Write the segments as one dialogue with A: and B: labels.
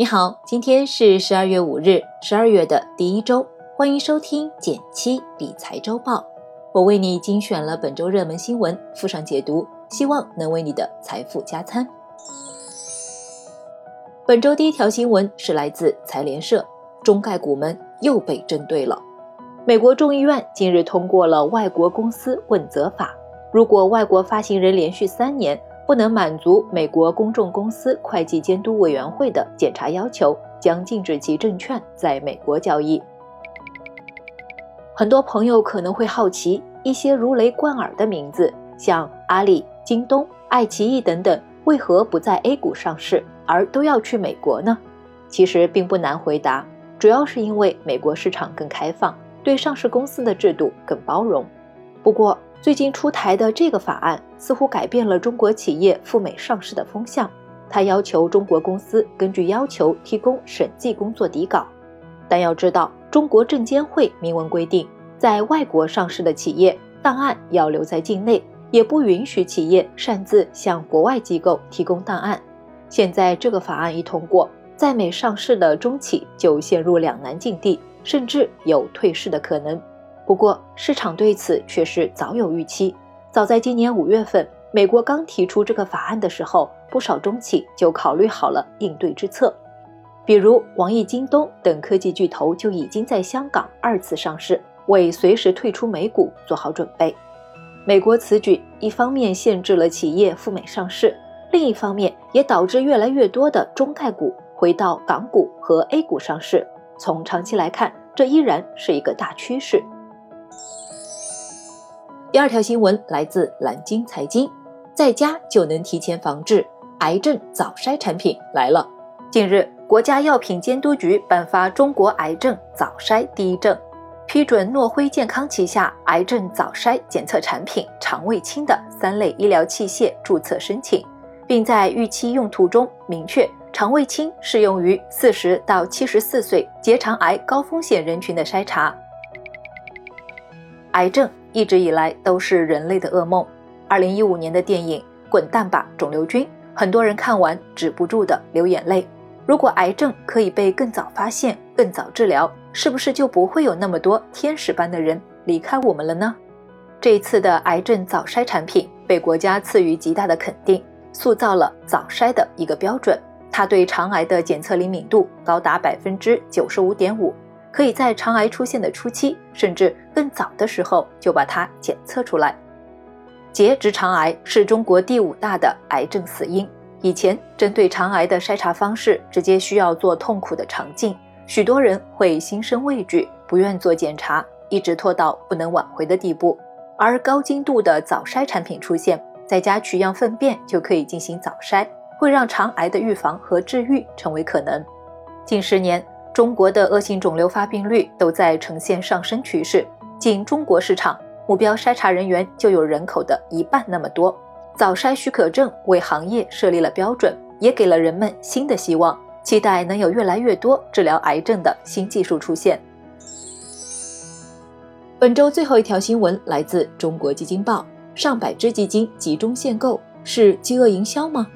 A: 你好，今天是十二月五日，十二月的第一周，欢迎收听减七理财周报。我为你精选了本周热门新闻，附上解读，希望能为你的财富加餐。本周第一条新闻是来自财联社，中概股们又被针对了。美国众议院近日通过了外国公司问责法，如果外国发行人连续三年。不能满足美国公众公司会计监督委员会的检查要求，将禁止其证券在美国交易。很多朋友可能会好奇，一些如雷贯耳的名字，像阿里、京东、爱奇艺等等，为何不在 A 股上市，而都要去美国呢？其实并不难回答，主要是因为美国市场更开放，对上市公司的制度更包容。不过，最近出台的这个法案似乎改变了中国企业赴美上市的风向。它要求中国公司根据要求提供审计工作底稿，但要知道，中国证监会明文规定，在外国上市的企业档案要留在境内，也不允许企业擅自向国外机构提供档案。现在这个法案一通过，在美上市的中企就陷入两难境地，甚至有退市的可能。不过，市场对此却是早有预期。早在今年五月份，美国刚提出这个法案的时候，不少中企就考虑好了应对之策，比如网易、京东等科技巨头就已经在香港二次上市，为随时退出美股做好准备。美国此举一方面限制了企业赴美上市，另一方面也导致越来越多的中概股回到港股和 A 股上市。从长期来看，这依然是一个大趋势。第二条新闻来自蓝鲸财经，在家就能提前防治癌症早筛产品来了。近日，国家药品监督局颁发中国癌症早筛第一证，批准诺辉健康旗下癌症早筛检测产品肠胃清的三类医疗器械注册申请，并在预期用途中明确，肠胃清适用于四十到七十四岁结肠癌高风险人群的筛查。癌症。一直以来都是人类的噩梦。二零一五年的电影《滚蛋吧，肿瘤君》，很多人看完止不住的流眼泪。如果癌症可以被更早发现、更早治疗，是不是就不会有那么多天使般的人离开我们了呢？这一次的癌症早筛产品被国家赐予极大的肯定，塑造了早筛的一个标准。它对肠癌的检测灵敏度高达百分之九十五点五。可以在肠癌出现的初期，甚至更早的时候就把它检测出来。结直肠癌是中国第五大的癌症死因。以前针对肠癌的筛查方式，直接需要做痛苦的肠镜，许多人会心生畏惧，不愿做检查，一直拖到不能挽回的地步。而高精度的早筛产品出现，在家取样粪便就可以进行早筛，会让肠癌的预防和治愈成为可能。近十年。中国的恶性肿瘤发病率都在呈现上升趋势，仅中国市场目标筛查人员就有人口的一半那么多。早筛许可证为行业设立了标准，也给了人们新的希望，期待能有越来越多治疗癌症的新技术出现。本周最后一条新闻来自中国基金报，上百只基金集中限购是饥饿营销吗？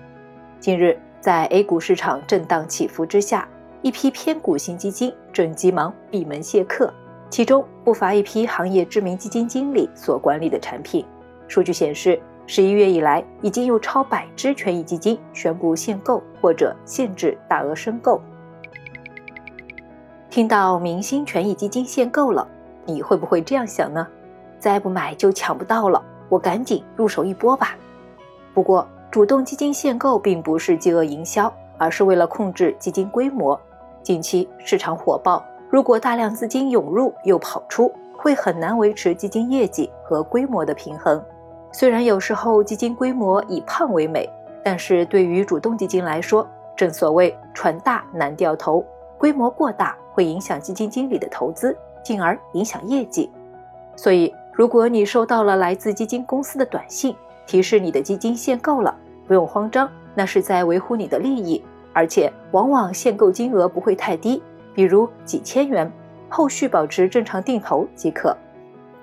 A: 近日，在 A 股市场震荡起伏之下。一批偏股型基金正急忙闭门谢客，其中不乏一批行业知名基金经理所管理的产品。数据显示，十一月以来，已经有超百只权益基金宣布限购或者限制大额申购。听到明星权益基金限购了，你会不会这样想呢？再不买就抢不到了，我赶紧入手一波吧。不过，主动基金限购并不是饥饿营销，而是为了控制基金规模。近期市场火爆，如果大量资金涌入又跑出，会很难维持基金业绩和规模的平衡。虽然有时候基金规模以胖为美，但是对于主动基金来说，正所谓船大难掉头，规模过大会影响基金经理的投资，进而影响业绩。所以，如果你收到了来自基金公司的短信，提示你的基金限购了，不用慌张，那是在维护你的利益。而且往往限购金额不会太低，比如几千元，后续保持正常定投即可。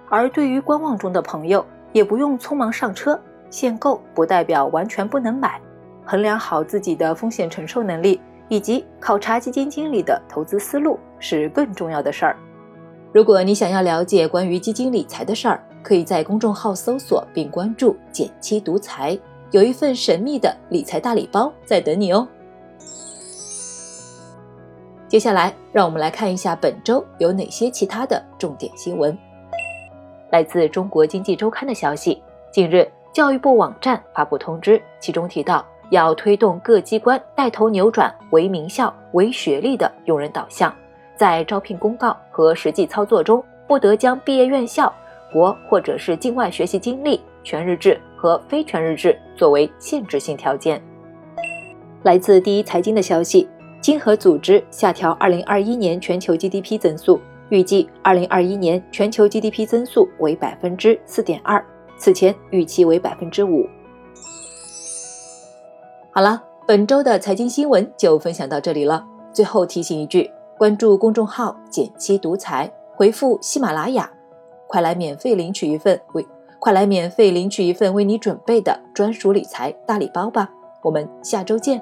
A: 而对于观望中的朋友，也不用匆忙上车。限购不代表完全不能买，衡量好自己的风险承受能力，以及考察基金经理的投资思路是更重要的事儿。如果你想要了解关于基金理财的事儿，可以在公众号搜索并关注“减七独裁”，有一份神秘的理财大礼包在等你哦。接下来，让我们来看一下本周有哪些其他的重点新闻。来自中国经济周刊的消息，近日教育部网站发布通知，其中提到要推动各机关带头扭转唯名校、唯学历的用人导向，在招聘公告和实际操作中，不得将毕业院校。国或者是境外学习经历、全日制和非全日制作为限制性条件。来自第一财经的消息，经合组织下调2021年全球 GDP 增速，预计2021年全球 GDP 增速为百分之四点二，此前预期为百分之五。好了，本周的财经新闻就分享到这里了。最后提醒一句，关注公众号“减七独裁”，回复喜马拉雅。快来免费领取一份为快来免费领取一份为你准备的专属理财大礼包吧！我们下周见。